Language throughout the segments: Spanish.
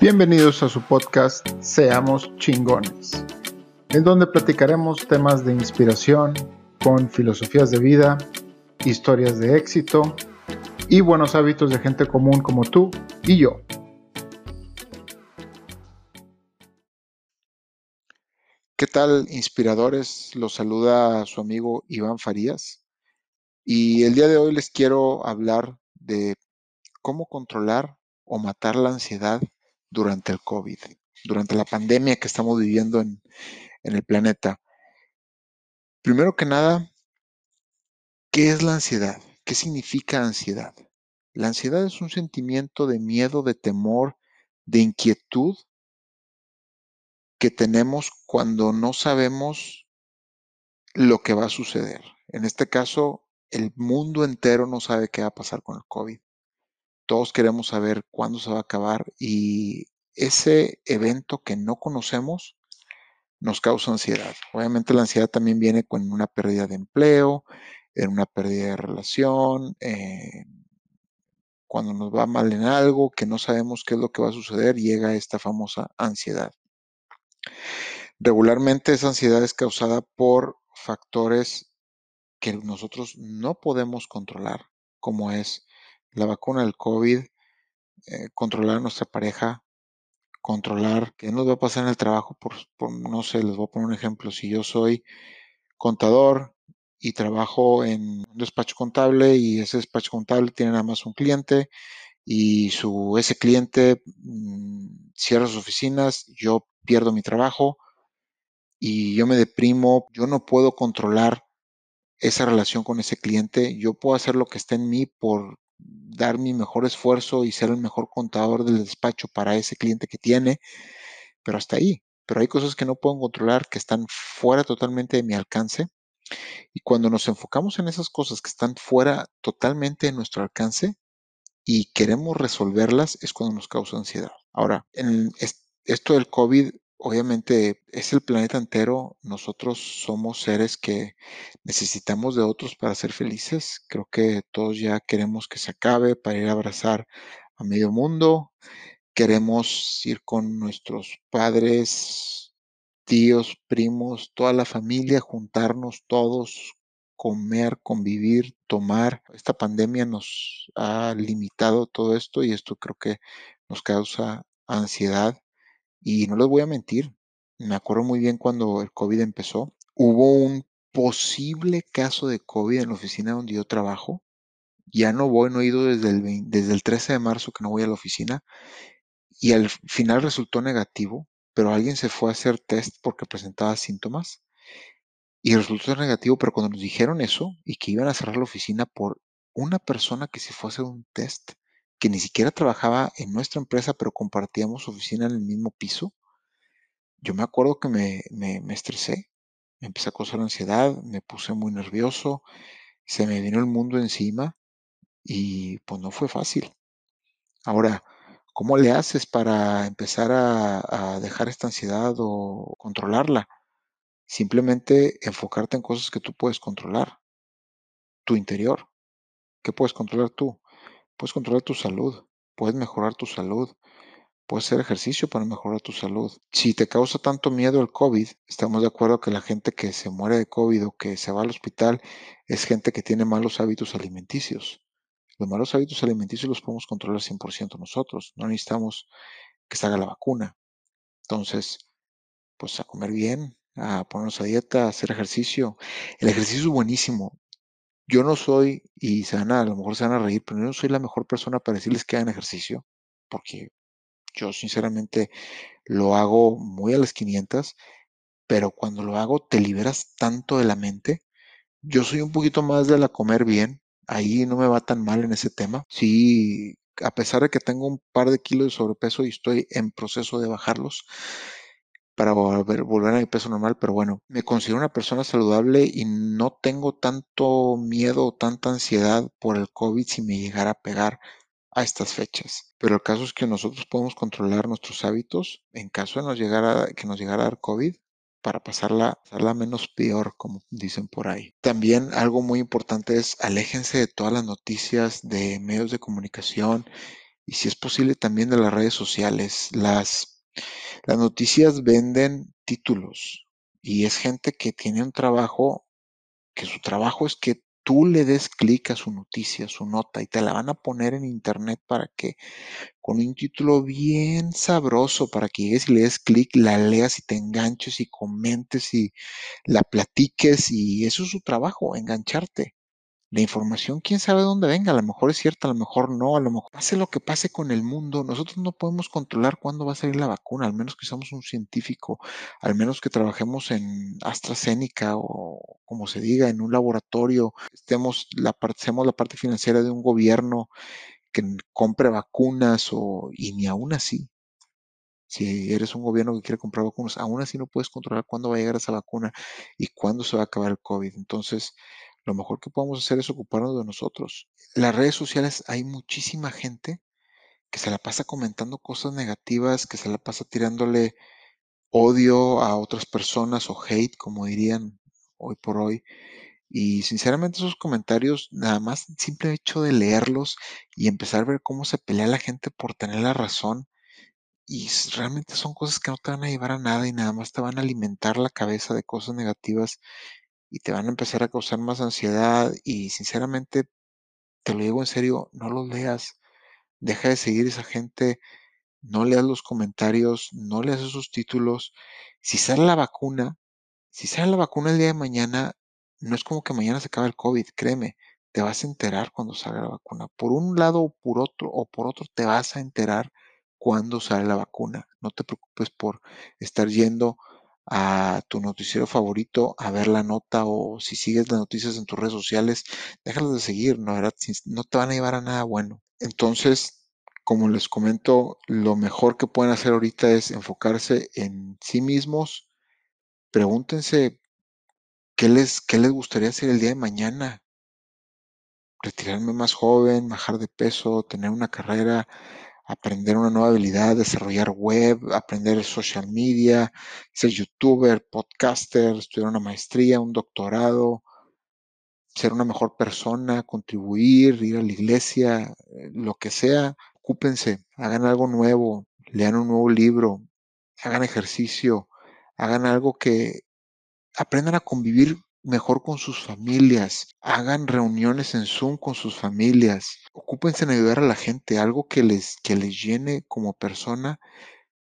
Bienvenidos a su podcast Seamos chingones, en donde platicaremos temas de inspiración con filosofías de vida, historias de éxito y buenos hábitos de gente común como tú y yo. ¿Qué tal, inspiradores? Los saluda su amigo Iván Farías. Y el día de hoy les quiero hablar de cómo controlar o matar la ansiedad durante el COVID, durante la pandemia que estamos viviendo en, el planeta. Primero que nada, ¿qué es la ansiedad? ¿Qué significa ansiedad? La ansiedad es un sentimiento de miedo, de temor, de inquietud que tenemos cuando no sabemos lo que va a suceder. En este caso, el mundo entero no sabe qué va a pasar con el COVID. Todos queremos saber cuándo se va a acabar y ese evento que no conocemos nos causa ansiedad. Obviamente la ansiedad también viene con una pérdida de empleo, en una pérdida de relación, eh, cuando nos va mal en algo, que no sabemos qué es lo que va a suceder, llega esta famosa ansiedad. Regularmente esa ansiedad es causada por factores que nosotros no podemos controlar, como es la vacuna del COVID, eh, controlar nuestra pareja, controlar qué nos va a pasar en el trabajo, por, no sé, les voy a poner un ejemplo, si yo soy contador y trabajo en un despacho contable y ese despacho contable tiene nada más un cliente y su, ese cliente mm, cierra sus oficinas, yo pierdo mi trabajo y yo me deprimo, yo no puedo controlar esa relación con ese cliente, yo puedo hacer lo que esté en mí por dar mi mejor esfuerzo y ser el mejor contador del despacho para ese cliente que tiene, pero hasta ahí. Pero hay cosas que no puedo controlar, que están fuera totalmente de mi alcance. Y cuando nos enfocamos en esas cosas que están fuera totalmente de nuestro alcance y queremos resolverlas, es cuando nos causa ansiedad. Ahora, en esto del COVID obviamente es el planeta entero, nosotros somos seres que necesitamos de otros para ser felices. Creo que todos ya queremos que se acabe para ir a abrazar a medio mundo. Queremos ir con nuestros padres, tíos, primos, toda la familia, juntarnos todos, comer, convivir, tomar. Esta pandemia nos ha limitado todo esto y esto creo que nos causa ansiedad y no les voy a mentir, me acuerdo muy bien cuando el COVID empezó. Hubo un posible caso de COVID en la oficina donde yo trabajo. Ya no voy, no he ido desde el, desde el 13 de marzo que no voy a la oficina. Y al final resultó negativo, pero alguien se fue a hacer test porque presentaba síntomas. Y resultó negativo, pero cuando nos dijeron eso y que iban a cerrar la oficina por una persona que se fue a hacer un test, que ni siquiera trabajaba en nuestra empresa, pero compartíamos oficina en el mismo piso, yo me acuerdo que me, me, estresé, me empecé a causar ansiedad, me puse muy nervioso, se me vino el mundo encima y pues no fue fácil. Ahora, ¿cómo le haces para empezar a, a dejar esta ansiedad o controlarla? Simplemente enfocarte en cosas que tú puedes controlar. Tu interior. ¿Qué puedes controlar tú? Puedes controlar tu salud, puedes mejorar tu salud, puedes hacer ejercicio para mejorar tu salud. Si te causa tanto miedo el COVID, estamos de acuerdo que la gente que se muere de COVID o que se va al hospital es gente que tiene malos hábitos alimenticios. Los malos hábitos alimenticios los podemos controlar 100% nosotros, no necesitamos que se haga la vacuna. Entonces, pues a comer bien, a ponernos a dieta, a hacer ejercicio. El ejercicio es buenísimo yo no soy, y se van a, a lo mejor se van a reír, pero yo no soy la mejor persona para decirles que hagan ejercicio, porque yo sinceramente lo hago muy a las 500, pero cuando lo hago te liberas tanto de la mente. Yo soy un poquito más de la comer bien, ahí no me va tan mal en ese tema. Sí, a pesar de que tengo un par de kilos de sobrepeso y estoy en proceso de bajarlos, para volver, volver a mi peso normal, pero bueno, me considero una persona saludable y no tengo tanto miedo o tanta ansiedad por el COVID si me llegara a pegar a estas fechas. Pero el caso es que nosotros podemos controlar nuestros hábitos en caso de que nos llegara a dar COVID para pasarla, pasarla menos peor, como dicen por ahí. También algo muy importante es aléjense de todas las noticias de medios de comunicación y si es posible también de las redes sociales. Las, las noticias venden títulos y es gente que tiene un trabajo, que su trabajo es que tú le des clic a su noticia, su nota y te la van a poner en internet para que con un título bien sabroso para que llegues y le des clic, la leas y te enganches y comentes y la platiques y eso es su trabajo, engancharte. La información, quién sabe dónde venga, a lo mejor es cierta, a lo mejor no, a lo mejor pase lo que pase con el mundo, nosotros no podemos controlar cuándo va a salir la vacuna, al menos que seamos un científico, al menos que trabajemos en AstraZeneca o como se diga, en un laboratorio, estemos la parte, seamos la parte financiera de un gobierno que compre vacunas o, y ni aún así, si eres un gobierno que quiere comprar vacunas, aún así no puedes controlar cuándo va a llegar esa vacuna y cuándo se va a acabar el COVID. Entonces, lo mejor que podemos hacer es ocuparnos de nosotros. Las redes sociales hay muchísima gente que se la pasa comentando cosas negativas, que se la pasa tirándole odio a otras personas o hate, como dirían hoy por hoy. Y sinceramente esos comentarios, nada más simple hecho de leerlos y empezar a ver cómo se pelea la gente por tener la razón, y realmente son cosas que no te van a llevar a nada y nada más te van a alimentar la cabeza de cosas negativas y te van a empezar a causar más ansiedad y sinceramente, te lo digo en serio, no los leas. Deja de seguir esa gente, no leas los comentarios, no leas esos títulos. Si sale la vacuna, si sale la vacuna el día de mañana, no es como que mañana se acabe el COVID, créeme, te vas a enterar cuando salga la vacuna. Por un lado o por otro, o por otro te vas a enterar cuándo sale la vacuna. No te preocupes por estar yendo a tu noticiero favorito a ver la nota o si sigues las noticias en tus redes sociales, déjalas de seguir, ¿no? ¿verdad? no te van a llevar a nada bueno. Entonces, como les comento, lo mejor que pueden hacer ahorita es enfocarse en sí mismos. Pregúntense qué les, qué les gustaría hacer el día de mañana. Retirarme más joven, bajar de peso, tener una carrera, aprender una nueva habilidad, desarrollar web, aprender social media, ser youtuber, podcaster, estudiar una maestría, un doctorado, ser una mejor persona, contribuir, ir a la iglesia, eh, lo que sea, ocúpense, hagan algo nuevo, lean un nuevo libro, hagan ejercicio, hagan algo que aprendan a convivir mejor con sus familias, hagan reuniones en Zoom con sus familias, ocúpense en ayudar a la gente, algo que les, que les llene como persona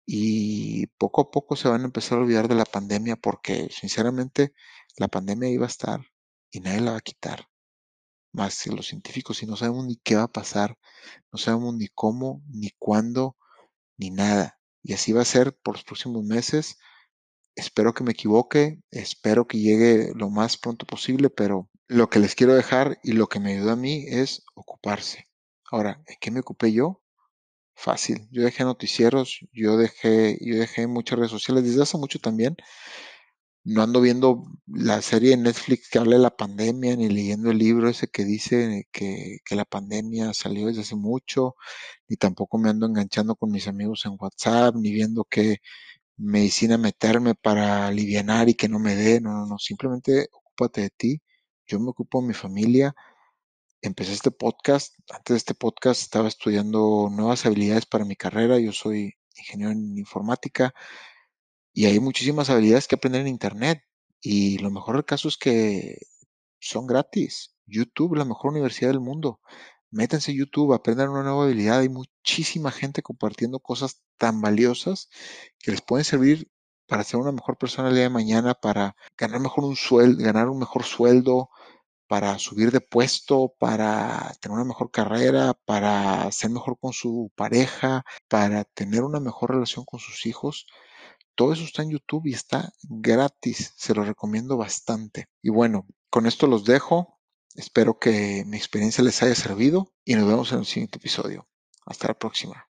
y poco a poco se van a empezar a olvidar de la pandemia porque sinceramente la pandemia iba a estar y nadie la va a quitar. Más que los científicos y no sabemos ni qué va a pasar, no sabemos ni cómo, ni cuándo, ni nada. Y así va a ser por los próximos meses Espero que me equivoque, espero que llegue lo más pronto posible, pero lo que les quiero dejar y lo que me ayuda a mí es ocuparse. Ahora, ¿en qué me ocupé yo? Fácil. Yo dejé noticieros, yo dejé, yo dejé muchas redes sociales desde hace mucho también. No ando viendo la serie de Netflix que habla de la pandemia, ni leyendo el libro ese que dice que, que la pandemia salió desde hace mucho, ni tampoco me ando enganchando con mis amigos en WhatsApp, ni viendo que medicina meterme para aliviar y que no me dé, no, no, no, simplemente ocúpate de ti, yo me ocupo de mi familia, empecé este podcast, antes de este podcast estaba estudiando nuevas habilidades para mi carrera, yo soy ingeniero en informática y hay muchísimas habilidades que aprender en internet y lo mejor del caso es que son gratis, YouTube, la mejor universidad del mundo, métanse a YouTube, aprendan una nueva habilidad. Hay muchísima gente compartiendo cosas tan valiosas que les pueden servir para ser una mejor persona el día de mañana, para ganar mejor un sueldo, ganar un mejor sueldo, para subir de puesto, para tener una mejor carrera, para ser mejor con su pareja, para tener una mejor relación con sus hijos. Todo eso está en YouTube y está gratis. Se lo recomiendo bastante. Y bueno, con esto los dejo. Espero que mi experiencia les haya servido y nos vemos en el siguiente episodio. Hasta la próxima.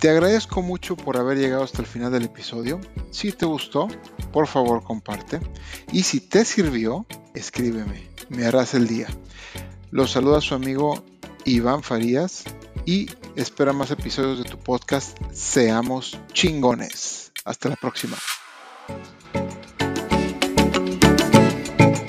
Te agradezco mucho por haber llegado hasta el final del episodio. Si te gustó, por favor comparte. Y si te sirvió, escríbeme. Me harás el día. Los saluda su amigo Iván Farías y espera más episodios de tu podcast Seamos chingones. Hasta la próxima.